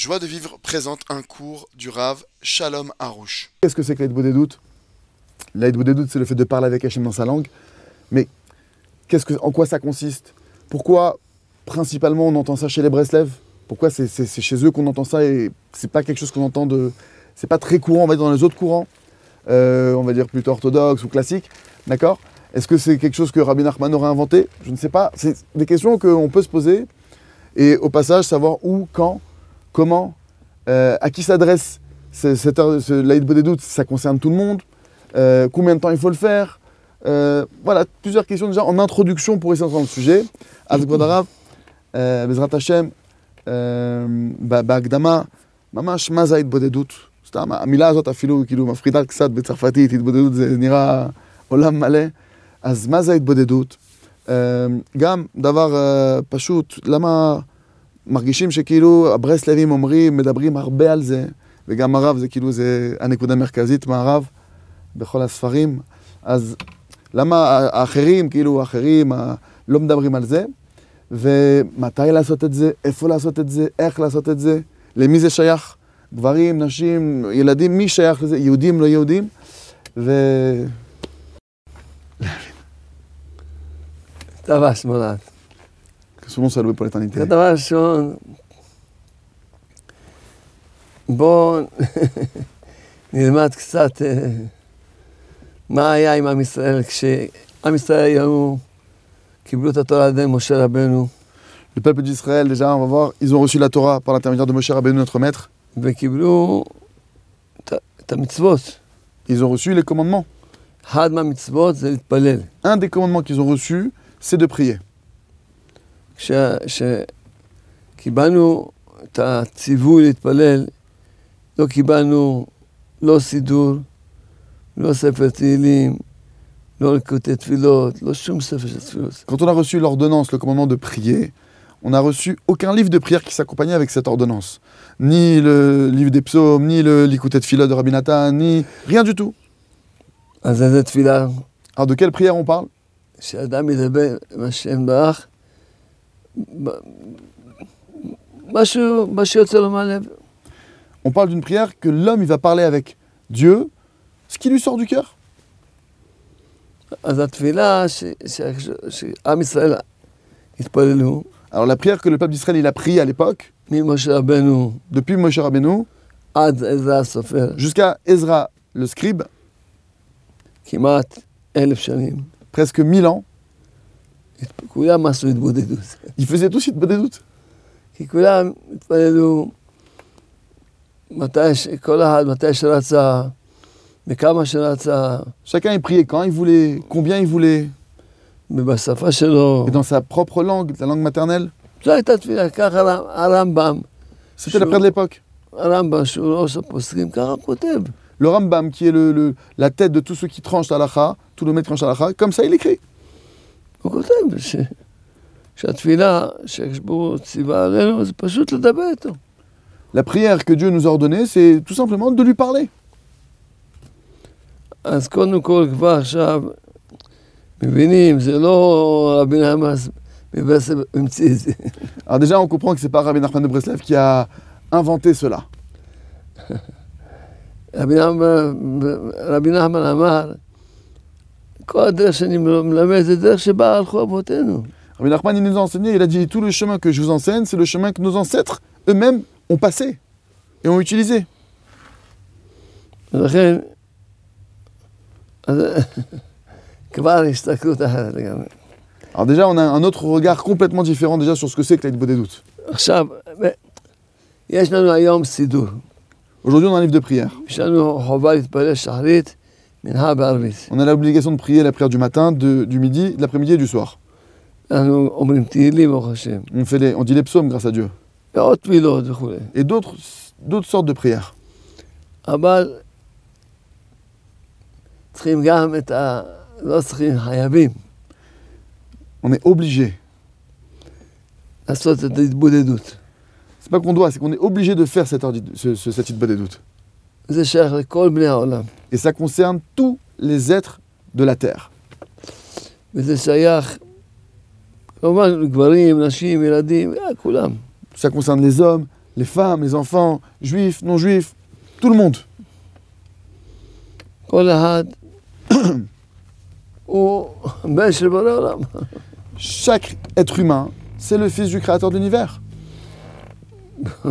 Joie de vivre présente un cours du Rav Shalom Harouche. Qu'est-ce que c'est que l'aide des doutes? L'aide des doutes, c'est le fait de parler avec Hachem dans sa langue. Mais qu'est-ce que, en quoi ça consiste? Pourquoi, principalement, on entend ça chez les Breslev? Pourquoi c'est, chez eux qu'on entend ça et c'est pas quelque chose qu'on entend de. C'est pas très courant, on va dire, dans les autres courants, euh, on va dire plutôt orthodoxes ou classiques, d'accord? Est-ce que c'est quelque chose que Rabbi Nachman aurait inventé? Je ne sais pas. C'est des questions qu'on peut se poser et au passage savoir où, quand, comment, euh, à qui s'adresse cette l'aide des doutes, ça concerne tout le monde, euh, combien de temps il faut le faire, euh, voilà, plusieurs questions déjà en introduction pour essayer d'entendre le sujet. אז כבוד הרב, בעזרת השם, בהקדמה, ממש מה זה ההתבודדות? סתם, המילה הזאת אפילו כאילו מפחידה קצת בצרפתית, התבודדות זה נראה עולם מלא. אז מה זה ההתבודדות? גם דבר פשוט, למה מרגישים שכאילו הברסלבים אומרים, מדברים הרבה על זה, וגם הרב זה כאילו, זה הנקודה המרכזית מהרב בכל הספרים. אז למה האחרים, כאילו האחרים, לא מדברים על זה? ומתי לעשות את זה, איפה לעשות את זה, איך לעשות את זה, למי זה שייך? גברים, נשים, ילדים, מי שייך לזה, יהודים, לא יהודים? ו... דבר שמאלן. Souvent salué pour l'éternité. דבר ראשון, בואו נלמד קצת מה היה עם עם ישראל כשעם ישראל היו, קיבלו את התורה על ידי משה רבנו. Le peuple d'Israël, déjà, on va voir, ils ont reçu la Torah par l'intermédiaire de Moshe Rabbeinu, notre maître. וקיבלו את המצוות. Ils ont reçu les commandements. אחד מהמצוות זה להתפלל. Un des commandements qu'ils ont reçus, c'est de prier. כשקיבלנו את הציווי להתפלל, לא קיבלנו לא סידור, לא ספר תהילים, לא לקוטי תפילות, לא שום ספר של תפילות. Quand on a reçu l'ordonnance, le commandement de prier, on n'a reçu aucun livre de prière qui s'accompagnait avec cette ordonnance. Ni le livre des psaumes, ni le Likoutet Philo de Rabbi Nathan, ni rien du tout. אז איזה תפילה? Alors de quelle prière on parle On parle d'une prière que l'homme il va parler avec Dieu, ce qui lui sort du cœur? Alors la prière que le peuple d'Israël a priée à l'époque, depuis Moshe Rabbeinu, jusqu'à Ezra le scribe, presque mille ans, כולם עשו התבודדות. ils faisaient tous des doutes. כי כולם התפללו מתי, ש- כל אחד מתי שרצה, וכמה שרצה, Chacun il priait quand il voulait, combien il voulait, ובשפה שלו. et dans sa propre langue, la langue maternelle. זו הייתה תפילה, ככה הרמ- הרמב"ם, C'était la prière de l'époque. הרמב"ם שהוא ראש הפוסקים, ככה כותב. Le Rambam, qui est le, le- la tête de tous ceux qui tranchent l'alacha, tout le maître tranche l'alacha, comme ça il écrit. הוא כותב ש... שהתפילה שהקדוש ציווה עלינו זה פשוט לדבר איתו. La prière que Dieu nous a ordonnée, c'est tout simplement de lui parler. אז קודם כל כבר עכשיו מבינים, זה לא רבי נחמן מברסלב המציא את זה. Alors déjà, on comprend que c'est pas Rabbi Nachman de Breslev qui a inventé cela. רבי נחמן, רבי נחמן אמר, כל הדרך שאני מלמד זה דרך שבה הלכו אבותינו. Rabbi Nachman, il nous a enseigné, il a dit, tout le chemin que je vous enseigne, c'est le chemin que nos ancêtres eux-mêmes ont passé et ont utilisé. ולכן, אז כבר הסתכלות אחרת לגמרי. Alors déjà, on a un autre regard complètement différent déjà sur ce que c'est que la des doutes. עכשיו, יש לנו היום סידור. Aujourd'hui, on a un livre de prière. On a l'obligation de prier la prière du matin, du midi, de l'après-midi et du soir. On, dit les psaumes grâce à Dieu. Et d'autres, sortes de prières. On est obligé. C'est pas qu'on doit, c'est qu'on est obligé de faire cette, cette, cette, cette, cette et ça concerne tous les êtres de la terre. Ça concerne les hommes, les femmes, les enfants, juifs, non-juifs, tout le monde. Chaque être humain, c'est le fils du créateur de l'univers.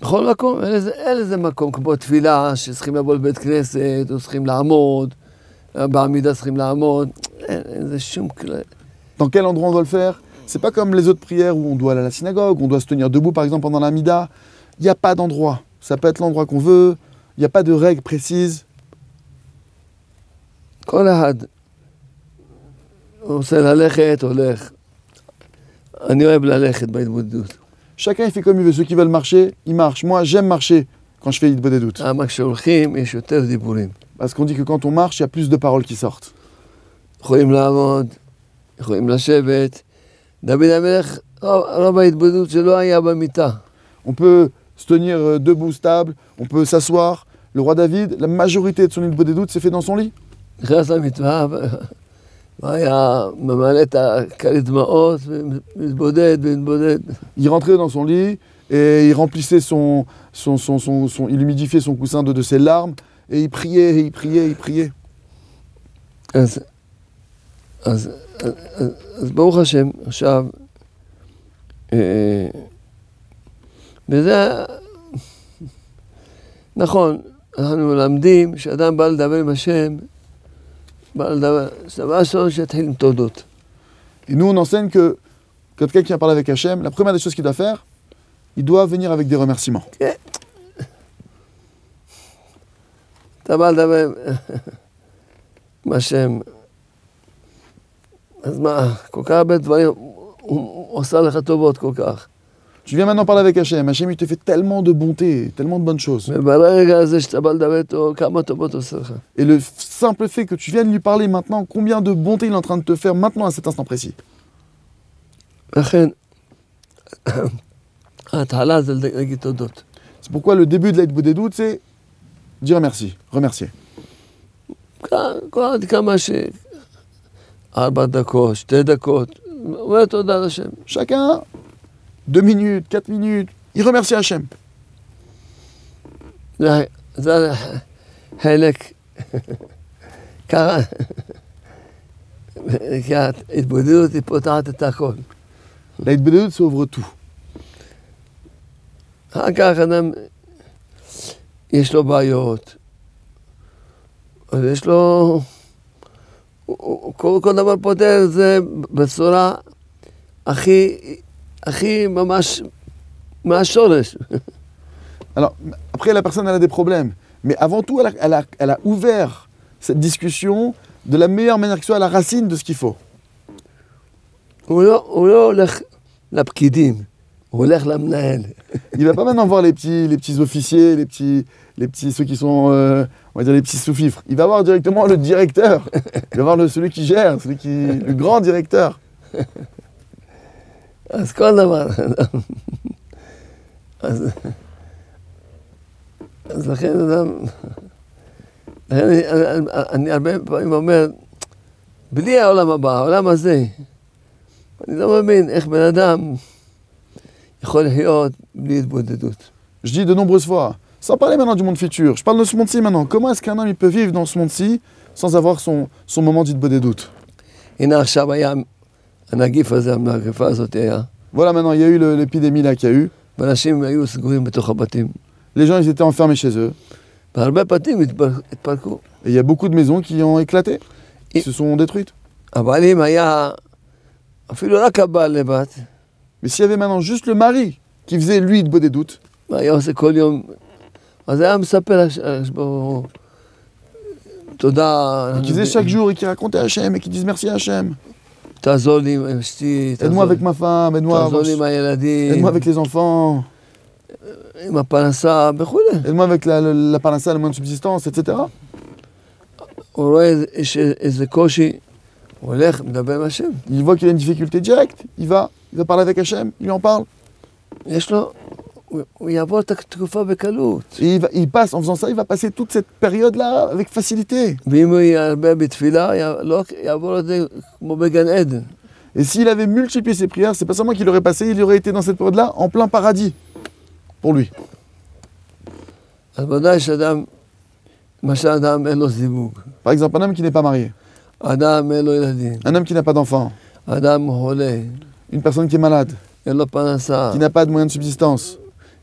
בכל מקום, אין לזה, אין לזה מקום, כמו תפילה, שצריכים לבוא לבית כנסת, או צריכים לעמוד, בעמידה צריכים לעמוד, אין, אין לזה שום כלל. Dans quel endroit on doit le faire C'est pas comme les autres prières où on doit aller à la synagogue, on doit se tenir debout par exemple pendant la mida. Il n'y a pas d'endroit. Ça peut être l'endroit qu'on veut. Il n'y a pas de règles précises. כל אחד רוצה ללכת, הולך. אני אוהב ללכת בהתמודדות. Chacun il fait comme il veut. Ceux qui veulent marcher, ils marchent. Moi, j'aime marcher quand je fais Yidbo des doutes. Parce qu'on dit que quand on marche, il y a plus de paroles qui sortent. On peut se tenir euh, debout stable, on peut s'asseoir. Le roi David, la majorité de son Yidbo des doutes s'est fait dans son lit. נכנס למיטה ו- והיה ממלא את הכרית דמעות ומתבודד ומתבודד. Il rentrait dans son lit et il remplissait son, son, son, son, son- il humidifiait son coussin de, de ses larmes et il priait, et il priait, il priait. אז, אז, אז, אז, אז ברוך השם, עכשיו, אה, וזה, נכון, אנחנו מלמדים שאדם בא לדבר עם השם, Et nous, on enseigne que quand quelqu'un qui a parlé avec Hachem, la première des choses qu'il doit faire, il doit venir avec des remerciements. Tu viens maintenant parler avec Hachem. Hachem, il te fait tellement de bonté, tellement de bonnes choses. Et le simple fait que tu viennes lui parler maintenant, combien de bonté il est en train de te faire maintenant à cet instant précis? C'est pourquoi le début de l'Aïd Boudedou, c'est dire merci, remercier. Chacun deux minutes, quatre minutes, il remercie Hachem. זה- זה חלק, ככה, כי ההתבודדות היא פותחת את הכל. L'aide des doutes, ça ouvre tout. אחר כך אדם, יש לו בעיות, אז יש לו, הוא- הוא- כל, כל דבר פותר את זה בצורה הכי, הכי ממש מהשורש. Alors, après, la personne, elle a des problèmes. Mais avant tout, elle a, elle a- elle a ouvert cette discussion de la meilleure manière qui soit à la racine de ce qu'il faut. הוא לא, הוא לא הולך לפקידים, הוא הולך למנהל. Il va pas maintenant voir les petits, les petits officiers, les petits, les petits, ceux qui sont, euh, on va dire les petits sous-fifres. Il va voir directement le directeur. Il va voir le, celui qui gère, celui qui, le grand directeur. אז כל דבר. אז, אז לכן אדם, לכן אני, אני, אני הרבה פעמים אומר, בלי העולם הבא, העולם הזה, אני לא מבין איך בן אדם יכול לחיות בלי התבודדות. Je dis de nombreuses fois, sans parler maintenant du monde futur, je parle de ce monde-ci maintenant. Comment est-ce qu'un homme il peut vivre dans ce monde-ci sans avoir son, son moment dit de doute הנה עכשיו היה הנגיף הזה, המגפה הזאת היה, Voilà, maintenant, il y a eu le- l'épidémie là qu'il y a eu. ואנשים היו סגורים בתוך הבתים. Les gens, ils étaient enfermés chez eux. והרבה בתים התפר- התפרקו. Et il y a beaucoup de maisons qui ont éclaté, qui Et- se sont détruites. אבל אם היה אפילו רק הבעל לבד, Mais s'il y avait maintenant juste le mari qui faisait lui de doute, מה היה עושה כל יום? אז היה מספר הקדוש ברוך הוא, תודה, qui faisait chaque jour et qui racontait à Hachem et qui disait merci à Hachem. תעזור לי עם אשתי, Aide-moi avec ma femme, aide-moi תעזור לי עם הילדים, aide avec les enfants, עם הפרנסה וכולי. Aide-moi avec la, la, la parnassa, le moyen de subsistance, etc. הוא רואה איזה- יש איזה קושי, הוא הולך, מדבר עם השם. Il voit qu'il a une difficulté directe, il va, il va parler avec Hachem, il lui en parle. יש לו, הוא- הוא יעבור את התקופה בקלות. Et il, va- il passe, en faisant ça, il va passer toute cette période-là avec facilité. ואם הוא יהיה הרבה בתפילה, י- לא יעבור את זה כמו בגן עדן. Et s'il avait multiplié ses prières, c'est pas seulement qu'il aurait passé, il aurait été dans cette période-là en plein paradis. Pour lui. אז ודאי שאדם, למשל אדם אין לו זיווג, Par exemple, un homme qui n'est pas marié, אדם אין לו ילדים, un homme qui n'a pas d'enfant, אדם חולה, une personne qui est malade, אין לו פרנסה, qui n'a pas de moyens de subsistance,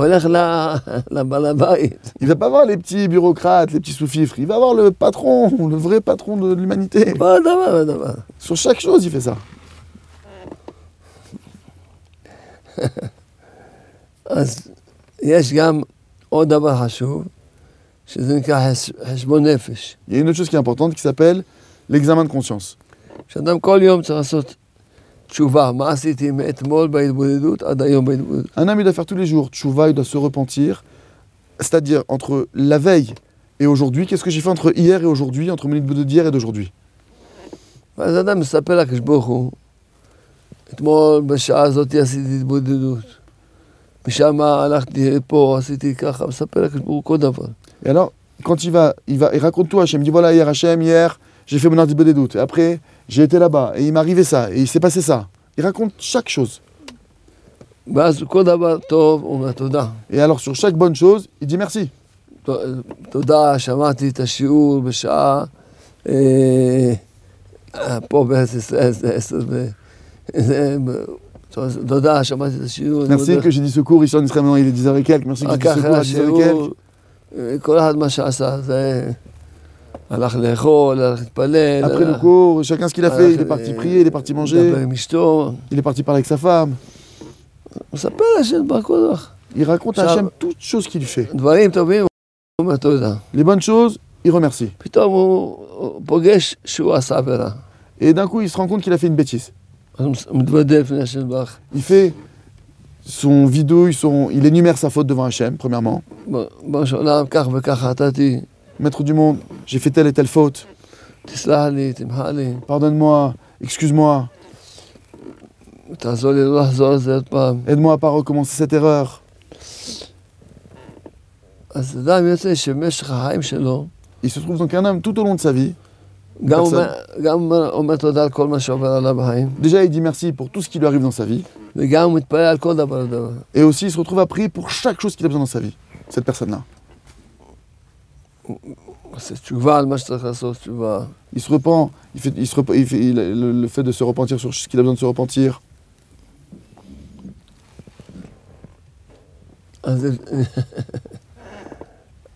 הוא הוא הולך לא לפקידים, הוא הולך ל- לבעל הבית. Il va pas voir les petits bureaucrates, les petits sous-fifres, il va voir le patron, le vrai patron de l'humanité. כל דבר ודבר. Sur chaque chose, il fait ça. אז יש גם עוד דבר חשוב, שזה נקרא חש- חשבון נפש. Il y a une autre chose qui est importante qui s'appelle l'examen de conscience. שאדם כל יום צריך לעשות תשובה, מה עשיתי מאתמול בהתבודדות עד היום בהתבודדות. Un homme, il doit faire tous les jours tchouva, il doit se repentir. C'est-à-dire, entre la veille et aujourd'hui, qu'est-ce que j'ai fait entre hier et aujourd'hui, entre minute de d'hier et d'aujourd'hui ואז אדם מספר לקדוש ברוך הוא, אתמול בשעה הזאת עשיתי התבודדות. משם הלכתי פה, עשיתי ככה, מספר לקדוש ברוך הוא כל דבר. Et alors, quand il va, il va, il raconte tout à Hachem. Il dit voilà, hier Hachem, hier, j'ai fait mon article des doutes. Et après, j'ai été là-bas, et il m'est arrivé ça, et il s'est passé ça. Il raconte chaque chose. Et alors, sur chaque bonne chose, il dit merci. Merci que j'ai dit secours, Israël, il est 10h et quelques. Merci que j'ai dit secours 10h et quelques. הלך לאכול, הלך להתפלל, Après le הלך cours, chacun ce qu'il a Ah, fait, il est euh, parti prier, il est parti לדבר manger, עם אשתו. il est parti parler avec sa femme. הוא מספר לשם בר כל דבר. Il raconte à Ça- Hachem toutes choses qu'il fait. דברים טובים, הוא אומר תודה. Les bonnes choses, il remercie. פתאום הוא הוא פוגש שהוא עשה עבירה. Et d'un coup, il se rend compte qu'il a fait une bêtise. אז הוא מתוודה לפני השם ברך. Il fait son vidouille, son... il énumère sa faute devant Hachem, premièrement. Maître du monde, j'ai fait telle et telle faute. Pardonne-moi, excuse-moi. Aide-moi à pas recommencer cette erreur. Il se trouve donc un homme tout au long de sa vie, Déjà, il dit merci pour tout ce qui lui arrive dans sa vie. Et aussi, il se retrouve à prier pour chaque chose qu'il a besoin dans sa vie, cette personne-là. עושה תשובה על מה שצריך לעשות תשובה. Il se repent, il fait, il se rep- il fait- il- le, le fait de se repentir sur ce qu'il a besoin de se repentir. אז זה-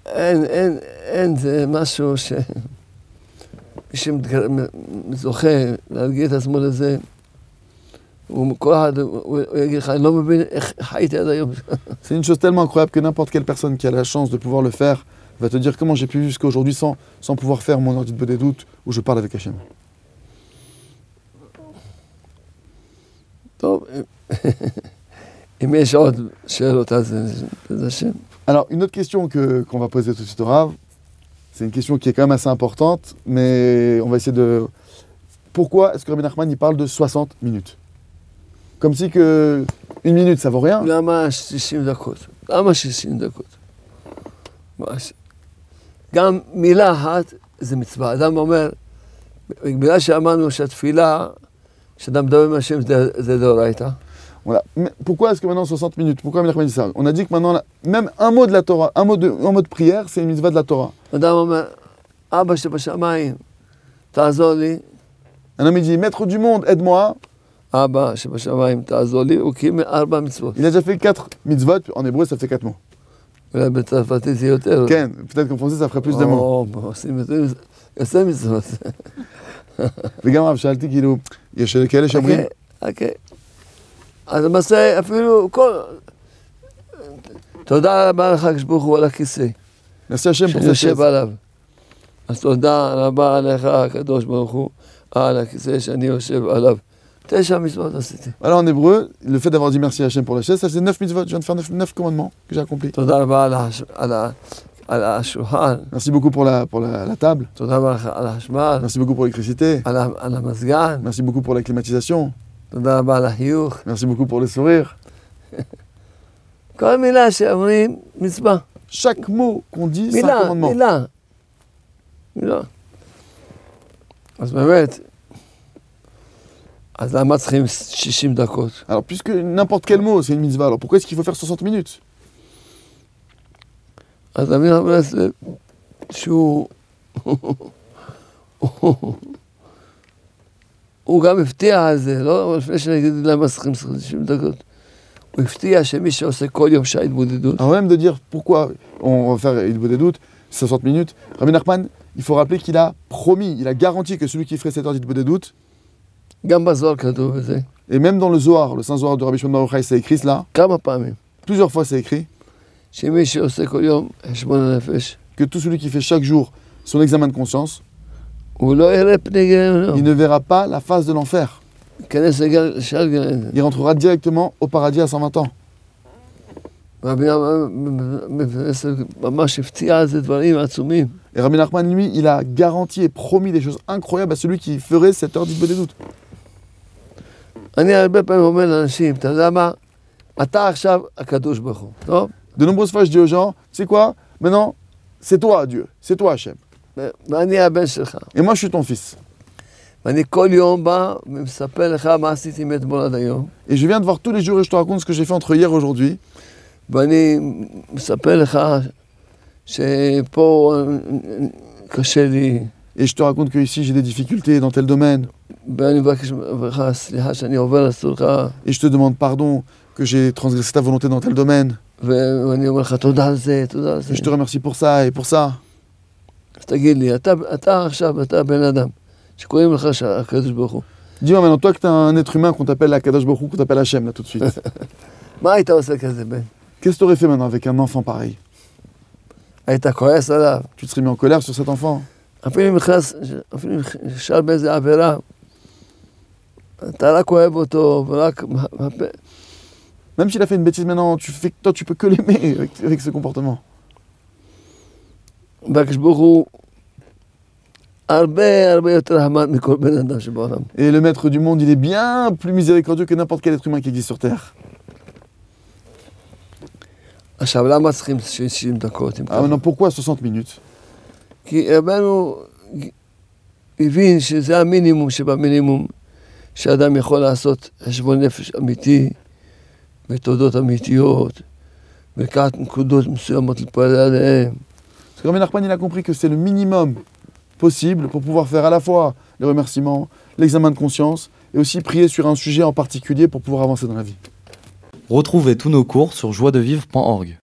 אין, אין, אין, זה משהו ש... מי שזוכה להרגיע את עצמו לזה, הוא, כל אחד, הוא, הוא יגיד לך, אני לא מבין איך חייתי עד היום. C'est une chose tellement incroyable que n'importe quelle personne qui a la chance de pouvoir le faire va te dire comment j'ai pu jusqu'à aujourd'hui sans, sans pouvoir faire mon audit de doutes où je parle avec Hachem. Alors, une autre question que, qu'on va poser tout de suite au Rav, c'est une question qui est quand même assez importante, mais on va essayer de. Pourquoi est-ce que Rabbi Nachman il parle de 60 minutes Comme si que une minute ça vaut rien. גם מילה אחת זה מצווה. אדם אומר, בגלל שאמרנו שהתפילה, שאדם מדבר עם השם זה זה דאורייתא. Voilà. Mais pourquoi est-ce que maintenant 60 minutes Pourquoi Rabbi Nachman dit ça On a dit que maintenant, la- même un mot de la Torah, un mot de, un mot de prière, c'est une mitzvah de la Torah. אדם אומר, אבא שבשמיים, תעזור לי. Un homme il dit Maître du monde, aide-moi. אבא שבשמיים, תעזור לי. הוא קיבל ארבע מצוות. Il a déjà fait 4 mitzvot, en hébreu ça fait 4 mots. אולי בצרפתית זה יותר. Français ça ferait plus de mots. או, עושים יותר- עושה מצוות. וגם הרב, שאלתי כאילו, יש כאלה שאומרים, חכה, חכה. אז למעשה אפילו כל... תודה רבה לך, הקדוש ברוך הוא, על הכיסא merci Hachem pour שאני יושב. עליו. אז תודה רבה לך, הקדוש ברוך הוא, על הכיסא שאני יושב עליו. Alors en hébreu, le fait d'avoir dit merci à Hachem pour la chaise, ça c'est 9 mitzvot. Je viens de faire 9, 9 commandements que j'ai accomplis. Merci beaucoup pour la, pour la, la table. Merci beaucoup pour l'électricité. Merci beaucoup pour la climatisation. Merci beaucoup pour le sourire. Chaque mot qu'on dit, c'est un commandement. Alors, puisque n'importe quel mot, c'est une mitzvah, alors pourquoi est-ce qu'il faut faire 60 minutes אז אמיר ברסלב, שהוא... הוא גם הפתיע על זה, לא לפני שאני אגיד למה צריכים 60 דקות. הוא הפתיע שמי שעושה כל יום שעה התבודדות, Avant même de dire pourquoi on va faire il des doutes, 60 minutes, Rabbi Nachman, il faut rappeler qu'il a promis, il a garanti que celui qui ferait cette heure des doutes, גם בזוהר כתוב את זה, et même dans le Zohar, le Saint Zohar de Rabbi Shimon Bar Yochai, c'est écrit cela, כמה פעמים, plusieurs fois c'est écrit, שמי שעושה כל יום חשבון הנפש, que tout celui qui fait chaque jour son examen de conscience, הוא לא יראה פני גיהנום, il ne verra pas la face de l'enfer. ייכנס לגל- לשער גן עדן. Il rentrera directement au paradis à 120 ans. רבי ברסלב ממש הפתיע על זה דברים עצומים. Et Rabbi Nachman, lui, il a garanti et promis des choses incroyables à celui qui ferait cette heure des doutes. אני הרבה פעמים אומר לאנשים, אתה יודע מה? אתה עכשיו הקדוש ברוך הוא, טוב? De nombreuses fois, je dis aux gens, tu sais quoi Maintenant, c'est toi Dieu, c'est toi Hachem. ו- ואני הבן שלך. Et moi, je suis ton fils. ואני כל יום בא ומספר לך מה עשיתי מאתמול עד היום, Et je viens de voir tous les jours et je te raconte ce que j'ai fait entre hier et aujourd'hui. ואני מספר לך שפה קשה לי, et je te raconte que ici j'ai des difficultés dans tel domaine. Et je te demande pardon que j'ai transgressé ta volonté dans tel domaine. Et je te remercie pour ça et pour ça. Dis-moi maintenant, toi que tu es un être humain qu'on t'appelle Akadosh Baruch qu'on t'appelle Hachem là tout de suite. Qu'est-ce que tu aurais fait maintenant avec un enfant pareil? Tu te serais mis en colère sur cet enfant? אפילו אם נכנס, אפילו אם נשאר באיזה עבירה, אתה רק אוהב אותו, ורק... מהפה- Même s'il a fait une bêtise maintenant, tu fais, toi tu peux que l'aimer avec, avec ce comportement. והקדוש ברוך הוא הרבה הרבה יותר רחמן מכל בן אדם שבעולם. Et le maître du monde, il est bien plus miséricordieux que n'importe quel être humain qui existe sur terre. עכשיו, למה צריכים 60 דקות? אם Ah ככה? maintenant, pourquoi 60 minutes כי רבנו הבין שזה המינימום שבמינימום שאדם יכול לעשות חשבון נפש אמיתי ותודות אמיתיות ולקחת נקודות מסוימות להתפלל עליהן. Parce que Rabbi Nachman, il a compris que c'est le minimum possible pour pouvoir faire à la fois les remerciements, l'examen de conscience et aussi prier sur un sujet en particulier pour pouvoir avancer dans la vie. Retrouvez tous nos cours sur joiedevivre.org.